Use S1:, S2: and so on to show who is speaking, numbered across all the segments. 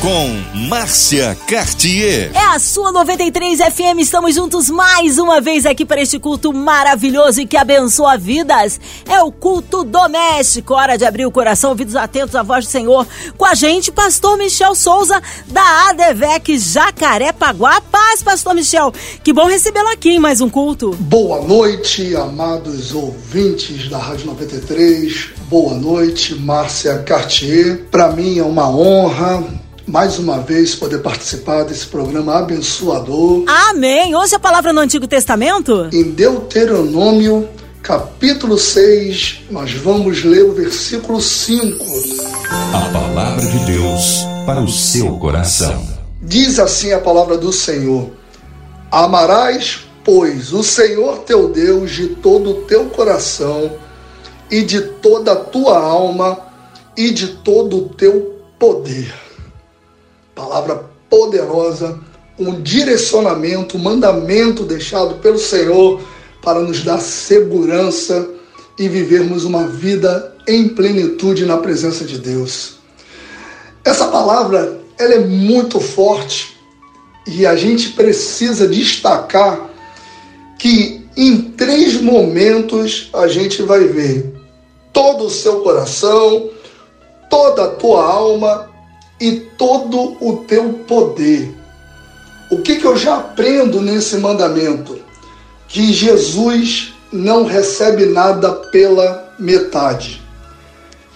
S1: com Márcia Cartier.
S2: É a sua 93 FM, estamos juntos mais uma vez aqui para este culto maravilhoso e que abençoa vidas. É o culto doméstico, hora de abrir o coração, ouvidos atentos à voz do Senhor. Com a gente, pastor Michel Souza, da ADVEC Jacarepaguá. Paz, pastor Michel, que bom recebê-lo aqui em mais um culto.
S3: Boa noite, amados ouvintes da Rádio 93. Boa noite, Márcia Cartier. Para mim é uma honra mais uma vez poder participar desse programa abençoador.
S2: Amém. Hoje a palavra no Antigo Testamento?
S3: Em Deuteronômio, capítulo 6, nós vamos ler o versículo 5.
S1: A palavra de Deus para o seu coração.
S3: Diz assim a palavra do Senhor: Amarás, pois, o Senhor teu Deus de todo o teu coração e de toda a tua alma e de todo o teu poder palavra poderosa, um direcionamento, um mandamento deixado pelo Senhor para nos dar segurança e vivermos uma vida em plenitude na presença de Deus. Essa palavra ela é muito forte e a gente precisa destacar que em três momentos a gente vai ver todo o seu coração, toda a tua alma e todo o teu poder. O que, que eu já aprendo nesse mandamento? Que Jesus não recebe nada pela metade.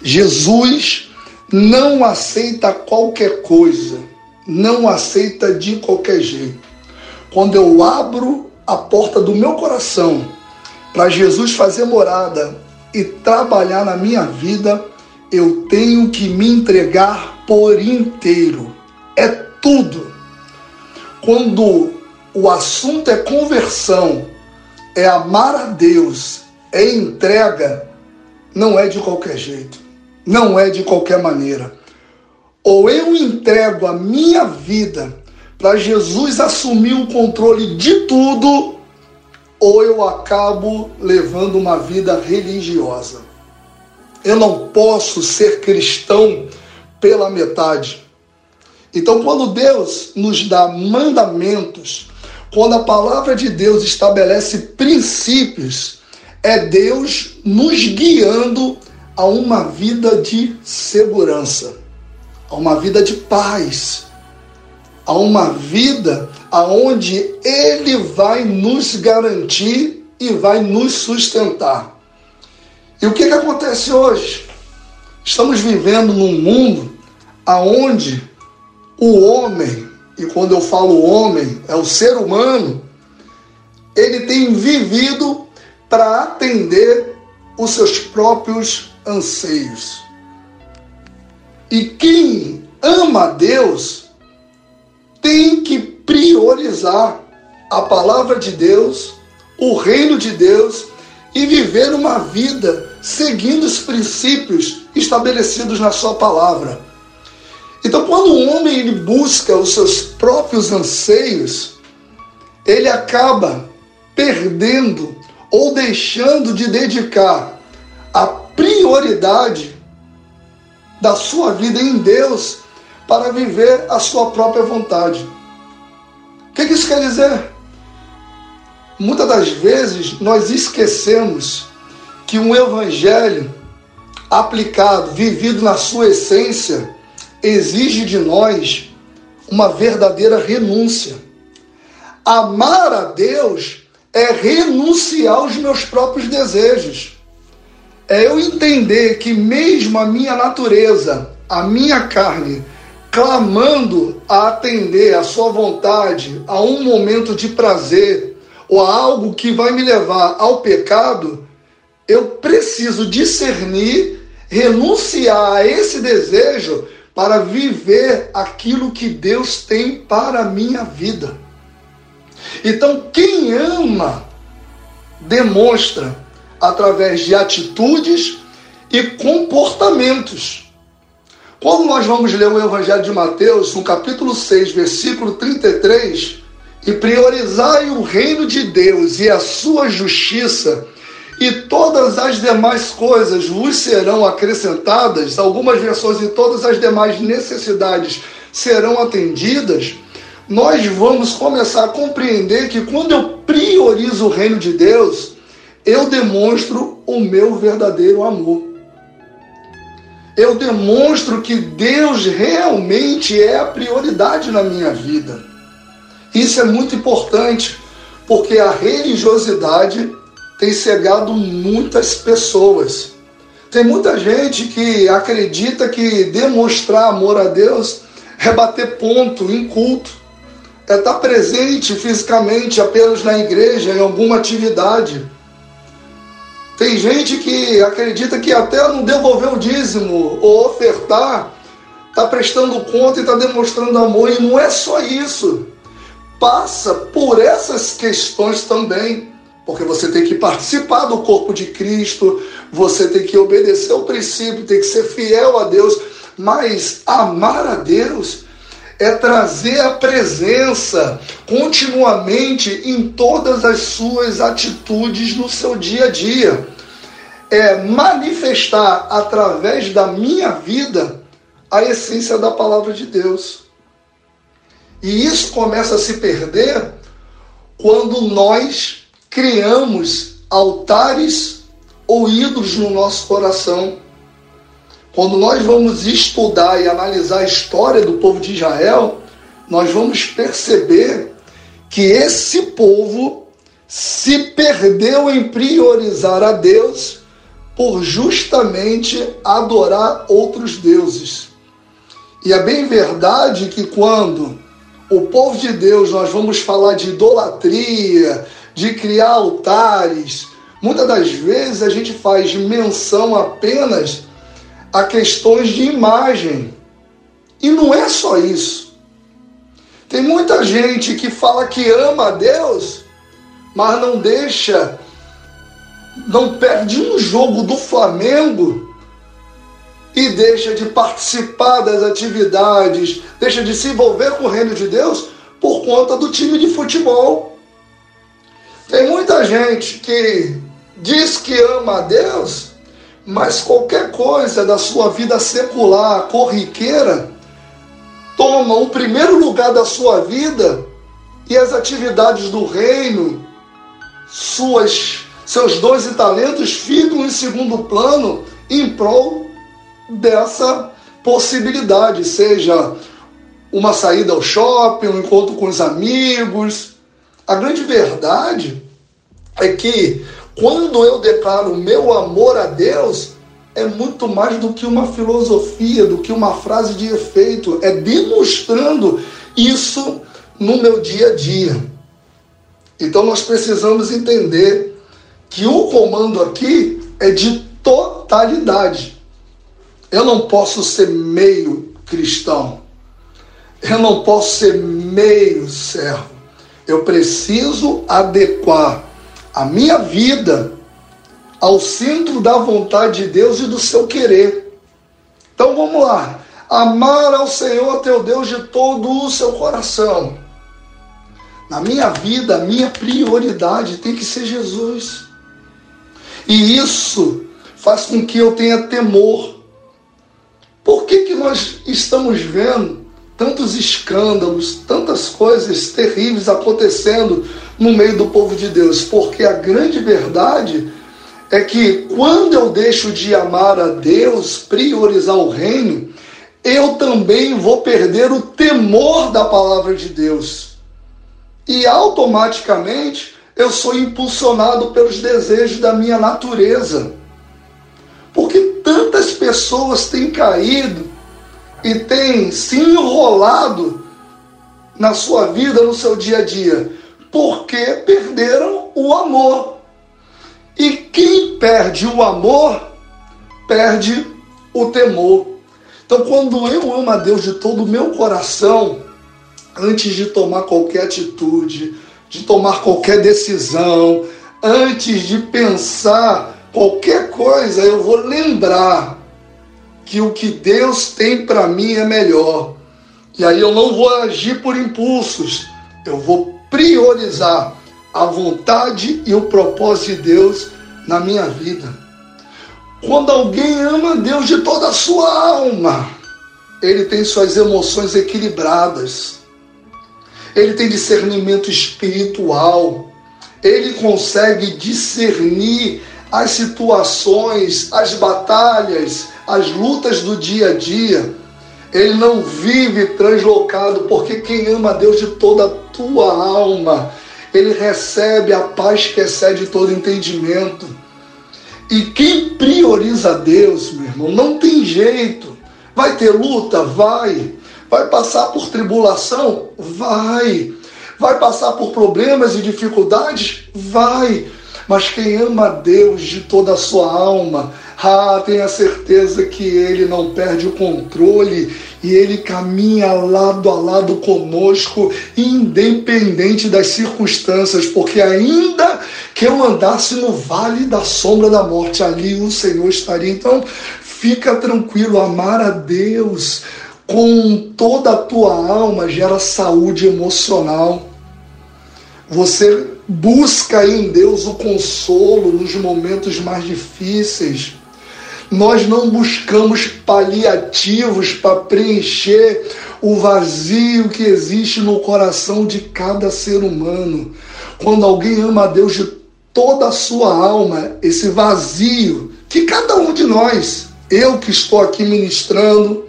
S3: Jesus não aceita qualquer coisa, não aceita de qualquer jeito. Quando eu abro a porta do meu coração para Jesus fazer morada e trabalhar na minha vida, eu tenho que me entregar por inteiro. É tudo. Quando o assunto é conversão, é amar a Deus, é entrega, não é de qualquer jeito, não é de qualquer maneira. Ou eu entrego a minha vida para Jesus assumir o controle de tudo, ou eu acabo levando uma vida religiosa. Eu não posso ser cristão pela metade. Então, quando Deus nos dá mandamentos, quando a palavra de Deus estabelece princípios, é Deus nos guiando a uma vida de segurança, a uma vida de paz, a uma vida aonde Ele vai nos garantir e vai nos sustentar. E o que, que acontece hoje? Estamos vivendo num mundo aonde o homem, e quando eu falo homem, é o ser humano, ele tem vivido para atender os seus próprios anseios. E quem ama Deus tem que priorizar a palavra de Deus, o reino de Deus e viver uma vida seguindo os princípios estabelecidos na sua palavra. Então, quando o homem ele busca os seus próprios anseios, ele acaba perdendo ou deixando de dedicar a prioridade da sua vida em Deus para viver a sua própria vontade. O que, isso quer dizer? Muitas das vezes nós esquecemos que um evangelho aplicado, vivido na sua essência, exige de nós uma verdadeira renúncia. Amar a Deus é renunciar aos meus próprios desejos. É eu entender que mesmo a minha natureza, a minha carne, clamando a atender a sua vontade, a um momento de prazer ou a algo que vai me levar ao pecado, eu preciso discernir, renunciar a esse desejo para viver aquilo que Deus tem para a minha vida. Então, quem ama, demonstra através de atitudes e comportamentos. Quando nós vamos ler o Evangelho de Mateus, no capítulo 6, versículo 33, e priorizai o reino de Deus e a sua justiça, e todas as demais coisas vos serão acrescentadas, algumas versões e todas as demais necessidades serão atendidas, nós vamos começar a compreender que quando eu priorizo o reino de Deus, eu demonstro o meu verdadeiro amor. Eu demonstro que Deus realmente é a prioridade na minha vida. Isso é muito importante, porque a religiosidade tem cegado muitas pessoas. Tem muita gente que acredita que demonstrar amor a Deus é bater ponto em culto, é estar presente fisicamente apenas na igreja, em alguma atividade. Tem gente que acredita que até não devolver o dízimo ou ofertar, está prestando conta e está demonstrando amor, e não é só isso passa por essas questões também. Porque você tem que participar do corpo de Cristo, você tem que obedecer o princípio, tem que ser fiel a Deus. Mas amar a Deus é trazer a presença continuamente em todas as suas atitudes no seu dia a dia. É manifestar através da minha vida a essência da palavra de Deus. E isso começa a se perder quando nós criamos altares ou ídolos no nosso coração. Quando nós vamos estudar e analisar a história do povo de Israel, nós vamos perceber que esse povo se perdeu em priorizar a Deus por justamente adorar outros deuses. E é bem verdade que quando o povo de Deus, nós vamos falar de idolatria, de criar altares. Muitas das vezes a gente faz menção apenas a questões de imagem. E não é só isso. Tem muita gente que fala que ama a Deus, mas não deixa, não perde um jogo do Flamengo e deixa de participar das atividades, deixa de se envolver com o reino de Deus por conta do time de futebol. Tem muita gente que diz que ama a Deus, mas qualquer coisa da sua vida secular, corriqueira, toma o primeiro lugar da sua vida e as atividades do reino, suas, seus dons e talentos ficam em segundo plano em prol dessa possibilidade, seja uma saída ao shopping, um encontro com os amigos. A grande verdade é que quando eu declaro meu amor a Deus, é muito mais do que uma filosofia, do que uma frase de efeito, é demonstrando isso no meu dia a dia. Então nós precisamos entender que o comando aqui é de totalidade. Eu não posso ser meio cristão. Eu não posso ser meio servo. Eu preciso adequar a minha vida ao centro da vontade de Deus e do seu querer. Então vamos lá. Amar ao Senhor teu Deus de todo o seu coração. Na minha vida, a minha prioridade tem que ser Jesus. E isso faz com que eu tenha temor por que, que nós estamos vendo tantos escândalos, tantas coisas terríveis acontecendo no meio do povo de Deus? Porque a grande verdade é que quando eu deixo de amar a Deus, priorizar o reino, eu também vou perder o temor da palavra de Deus. E automaticamente eu sou impulsionado pelos desejos da minha natureza. Porque tantas pessoas têm caído e têm se enrolado na sua vida, no seu dia a dia, porque perderam o amor. E quem perde o amor, perde o temor. Então, quando eu amo a Deus de todo o meu coração, antes de tomar qualquer atitude, de tomar qualquer decisão, antes de pensar qualquer coisa, eu vou lembrar que o que Deus tem para mim é melhor. E aí eu não vou agir por impulsos, eu vou priorizar a vontade e o propósito de Deus na minha vida. Quando alguém ama Deus de toda a sua alma, ele tem suas emoções equilibradas, ele tem discernimento espiritual, ele consegue discernir as situações, as batalhas, as lutas do dia a dia. Ele não vive translocado, porque quem ama a Deus de toda a tua alma, ele recebe a paz que excede todo entendimento. E quem prioriza Deus, meu irmão, não tem jeito. Vai ter luta? Vai. Vai passar por tribulação? Vai. Vai passar por problemas e dificuldades? Vai. Mas quem ama a Deus de toda a sua alma, ah, tenha certeza que ele não perde o controle e ele caminha lado a lado conosco, independente das circunstâncias, porque ainda que eu andasse no vale da sombra da morte, ali o Senhor estaria. Então, fica tranquilo, amar a Deus com toda a tua alma gera saúde emocional. Você busca em Deus o consolo nos momentos mais difíceis. Nós não buscamos paliativos para preencher o vazio que existe no coração de cada ser humano. Quando alguém ama a Deus de toda a sua alma, esse vazio que cada um de nós, eu que estou aqui ministrando,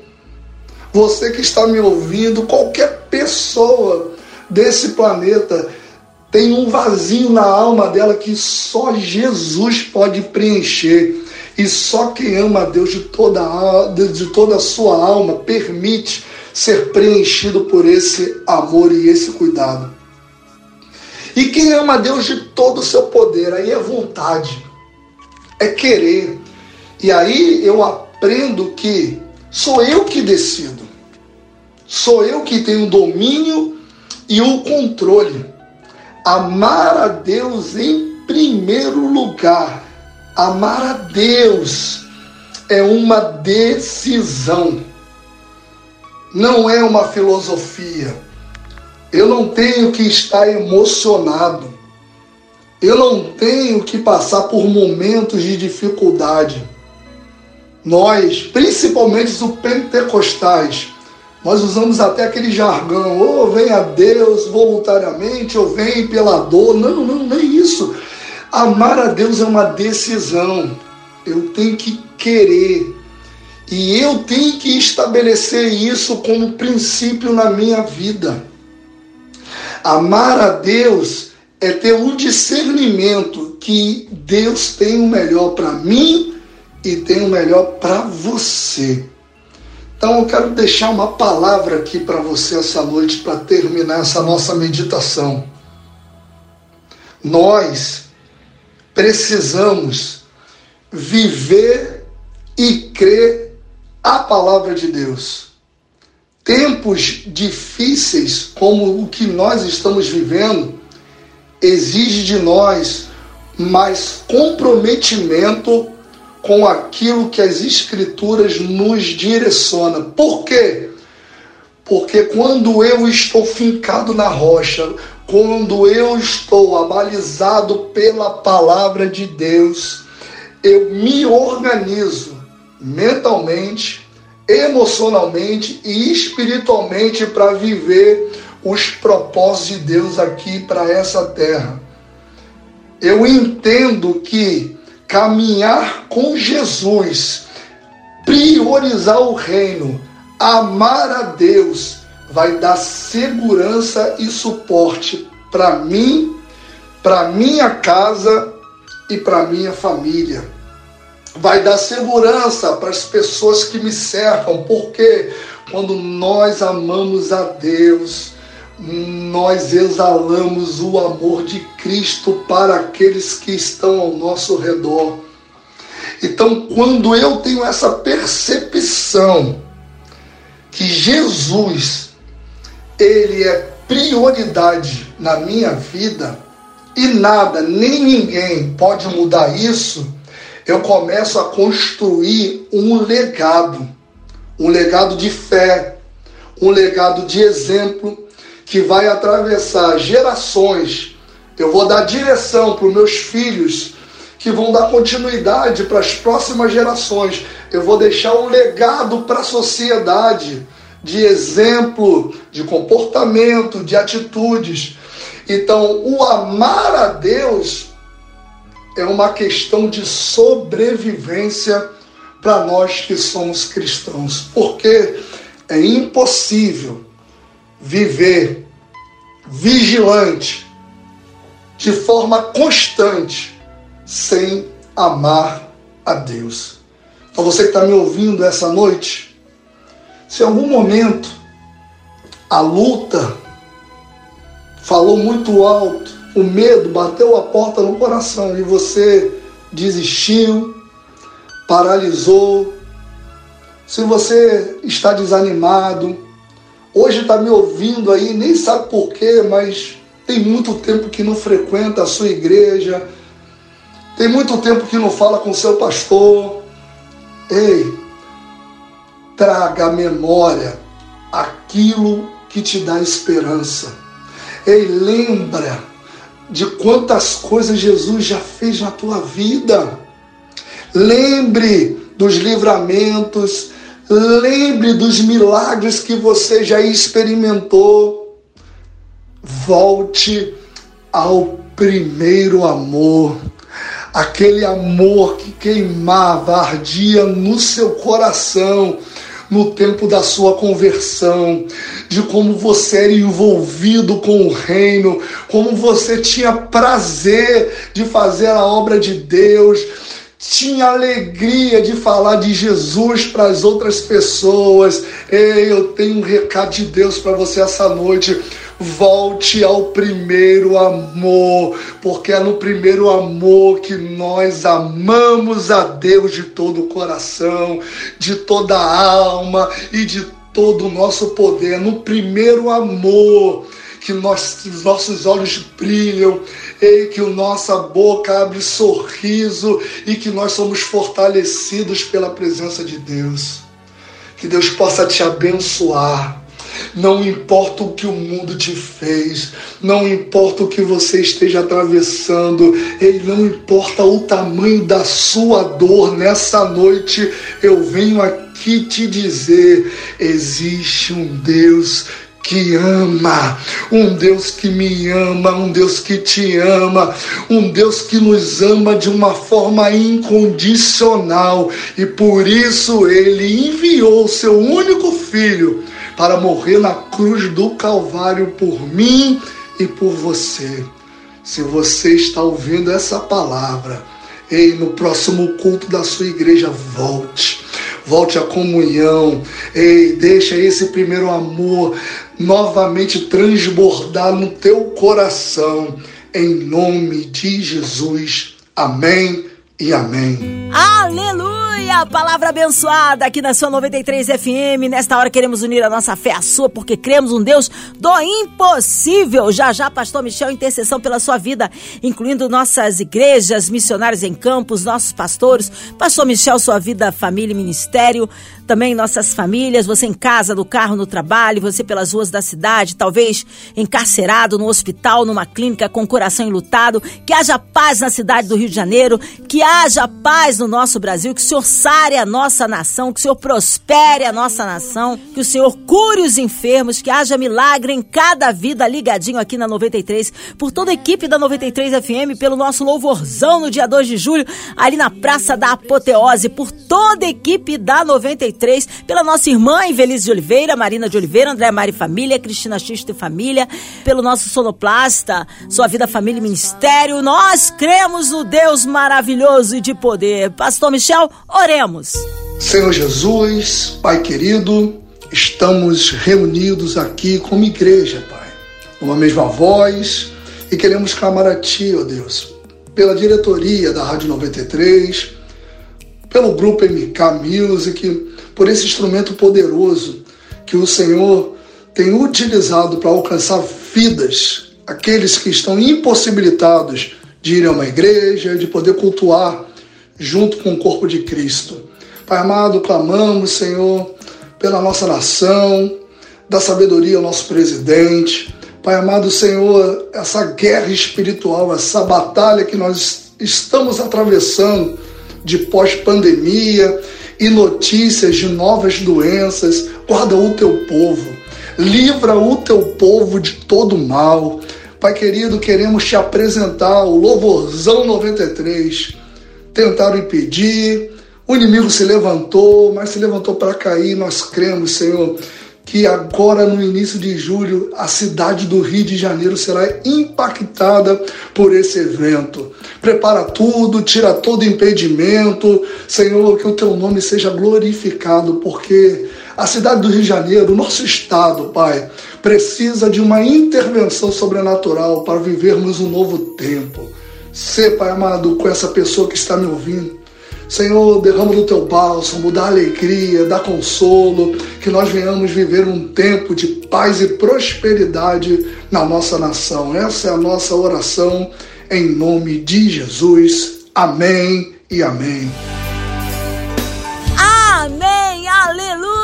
S3: você que está me ouvindo, qualquer pessoa desse planeta tem um vazio na alma dela que só Jesus pode preencher. E só quem ama a Deus de toda a, de toda a sua alma permite ser preenchido por esse amor e esse cuidado. E quem ama a Deus de todo o seu poder, aí é vontade, é querer. E aí eu aprendo que sou eu que decido, sou eu que tenho o domínio e o controle amar a Deus em primeiro lugar. Amar a Deus é uma decisão, não é uma filosofia. Eu não tenho que estar emocionado, eu não tenho que passar por momentos de dificuldade. Nós, principalmente os pentecostais, nós usamos até aquele jargão, ou vem a Deus voluntariamente, ou vem pela dor. Não, não, é isso. Amar a Deus é uma decisão. Eu tenho que querer. E eu tenho que estabelecer isso como princípio na minha vida. Amar a Deus é ter um discernimento que Deus tem o melhor para mim e tem o melhor para você. Então eu quero deixar uma palavra aqui para você essa noite para terminar essa nossa meditação. Nós precisamos viver e crer a palavra de Deus. Tempos difíceis como o que nós estamos vivendo exige de nós mais comprometimento com aquilo que as Escrituras nos direciona. Por quê? Porque quando eu estou fincado na rocha, quando eu estou abalizado pela palavra de Deus, eu me organizo mentalmente, emocionalmente e espiritualmente para viver os propósitos de Deus aqui para essa terra. Eu entendo que caminhar com Jesus, priorizar o reino, amar a Deus, vai dar segurança e suporte para mim, para minha casa e para minha família. Vai dar segurança para as pessoas que me cercam, porque quando nós amamos a Deus, nós exalamos o amor de Cristo para aqueles que estão ao nosso redor. Então, quando eu tenho essa percepção que Jesus ele é prioridade na minha vida e nada, nem ninguém pode mudar isso, eu começo a construir um legado, um legado de fé, um legado de exemplo, que vai atravessar gerações. Eu vou dar direção para os meus filhos, que vão dar continuidade para as próximas gerações. Eu vou deixar um legado para a sociedade de exemplo, de comportamento, de atitudes. Então, o amar a Deus é uma questão de sobrevivência para nós que somos cristãos, porque é impossível viver vigilante de forma constante sem amar a Deus. Então, você que está me ouvindo essa noite, se em algum momento a luta falou muito alto, o medo bateu a porta no coração e você desistiu, paralisou, se você está desanimado, hoje está me ouvindo aí, nem sabe porquê, mas tem muito tempo que não frequenta a sua igreja, tem muito tempo que não fala com seu pastor. Ei, traga à memória aquilo que te dá esperança. Ei, lembra de quantas coisas Jesus já fez na tua vida. Lembre dos livramentos, lembre dos milagres que você já experimentou. Volte ao primeiro amor, aquele amor que queimava, ardia no seu coração no tempo da sua conversão, de como você era envolvido com o reino, como você tinha prazer de fazer a obra de Deus, tinha alegria de falar de Jesus para as outras pessoas. Ei, eu tenho um recado de Deus para você essa noite. Volte ao primeiro amor, porque é no primeiro amor que nós amamos a Deus de todo o coração, de toda a alma e de todo o nosso poder. No primeiro amor que nós, os nossos olhos brilham, e que nossa boca abre sorriso e que nós somos fortalecidos pela presença de Deus. Que Deus possa te abençoar não importa o que o mundo te fez, não importa o que você esteja atravessando, ele não importa o tamanho da sua dor nessa noite, eu venho aqui te dizer: existe um Deus que ama, um Deus que me ama, um Deus que te ama, um Deus que nos ama de uma forma incondicional e por isso ele enviou o seu único filho para morrer na cruz do Calvário por mim e por você. Se você está ouvindo essa palavra, ei, no próximo culto da sua igreja, volte. Volte à comunhão. Ei, deixa esse primeiro amor novamente transbordar no teu coração. Em nome de Jesus. Amém e amém.
S2: Aleluia! Aleluia! Palavra abençoada aqui na sua 93 FM. Nesta hora queremos unir a nossa fé à sua, porque cremos um Deus do impossível. Já já, Pastor Michel, intercessão pela sua vida, incluindo nossas igrejas, missionários em campos, nossos pastores. Pastor Michel, sua vida, família e ministério também nossas famílias, você em casa, no carro, no trabalho, você pelas ruas da cidade, talvez encarcerado no hospital, numa clínica com o coração enlutado. Que haja paz na cidade do Rio de Janeiro, que haja paz no nosso Brasil, que o Senhor sare a nossa nação, que o Senhor prospere a nossa nação, que o Senhor cure os enfermos, que haja milagre em cada vida ligadinho aqui na 93, por toda a equipe da 93 FM, pelo nosso louvorzão no dia 2 de julho, ali na Praça da Apoteose, por toda a equipe da 93 pela nossa irmã Invelise de Oliveira, Marina de Oliveira, André Mari Família, Cristina Xisto e Família, pelo nosso sonoplasta, Sua Vida, Família e Ministério. Nós cremos no Deus maravilhoso e de poder. Pastor Michel, oremos.
S3: Senhor Jesus, Pai querido, estamos reunidos aqui como igreja, Pai, numa mesma voz e queremos clamar a Ti, ó Deus, pela diretoria da Rádio 93, pelo grupo MK Music, por esse instrumento poderoso que o Senhor tem utilizado para alcançar vidas, aqueles que estão impossibilitados de ir a uma igreja, de poder cultuar junto com o corpo de Cristo. Pai amado, clamamos, Senhor, pela nossa nação, da sabedoria ao nosso presidente, Pai amado Senhor, essa guerra espiritual, essa batalha que nós estamos atravessando de pós-pandemia e notícias de novas doenças, guarda o teu povo, livra o teu povo de todo mal. Pai querido, queremos te apresentar o Louvorzão 93. Tentaram impedir, o inimigo se levantou, mas se levantou para cair. Nós cremos, Senhor, que agora no início de julho a cidade do Rio de Janeiro será impactada por esse evento. Prepara tudo, tira todo impedimento, Senhor, que o teu nome seja glorificado, porque a cidade do Rio de Janeiro, o nosso estado, Pai, precisa de uma intervenção sobrenatural para vivermos um novo tempo. Sê, Pai amado, com essa pessoa que está me ouvindo Senhor, derrama do teu bálsamo, dá alegria, dá consolo, que nós venhamos viver um tempo de paz e prosperidade na nossa nação. Essa é a nossa oração em nome de Jesus. Amém e amém.
S2: Amém, aleluia!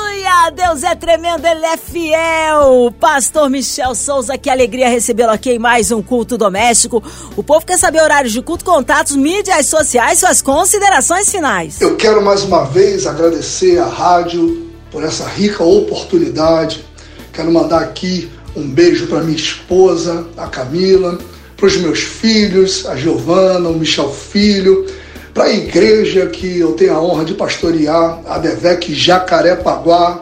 S2: Deus é tremendo, Ele é fiel. Pastor Michel Souza, que alegria recebê-lo aqui em mais um culto doméstico. O povo quer saber horários de culto, contatos, mídias sociais, suas considerações finais.
S3: Eu quero mais uma vez agradecer à rádio por essa rica oportunidade. Quero mandar aqui um beijo para minha esposa, a Camila, para os meus filhos, a Giovana, o Michel Filho para a igreja que eu tenho a honra de pastorear, a Devec Jacarepaguá,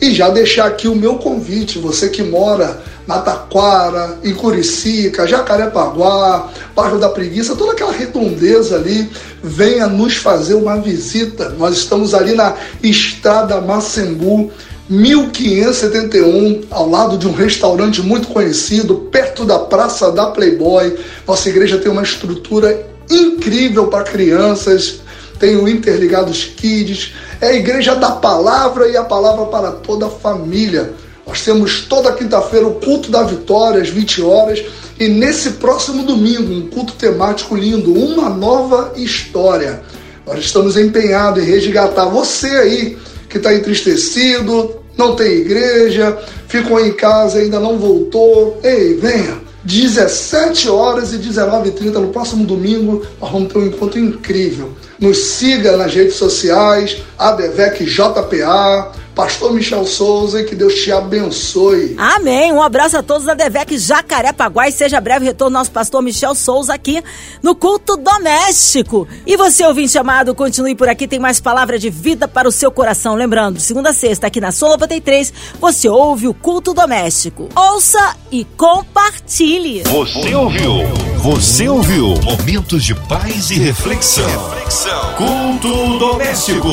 S3: e já deixar aqui o meu convite, você que mora na Taquara, em Curicica, Jacarepaguá, Bairro da Preguiça, toda aquela redondeza ali, venha nos fazer uma visita. Nós estamos ali na Estrada Macembu, 1571, ao lado de um restaurante muito conhecido, perto da Praça da Playboy. Nossa igreja tem uma estrutura incrível para crianças, tem o Interligados Kids, é a igreja da palavra e a palavra para toda a família. Nós temos toda quinta-feira o culto da vitória às 20 horas e nesse próximo domingo um culto temático lindo, uma nova história. Nós estamos empenhados em resgatar você aí que está entristecido, não tem igreja, ficou em casa, ainda não voltou. Ei, venha! 17 horas e 19h30 no próximo domingo, nós vamos ter um encontro incrível. Nos siga nas redes sociais, ADVEC JPA, Pastor Michel Souza e que Deus te abençoe.
S2: Amém. Um abraço a todos da Devec Jacarepaguá e seja breve retorno nosso pastor Michel Souza aqui no culto doméstico. E você, ouvinte amado, continue por aqui, tem mais palavra de vida para o seu coração. Lembrando, segunda a sexta, aqui na Sola 93, você ouve o culto doméstico. Ouça e compartilhe.
S1: Você ouviu? Você ouviu? Momentos de paz e reflexão. reflexão. Culto doméstico.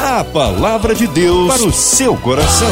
S1: A palavra de Deus para o seu coração.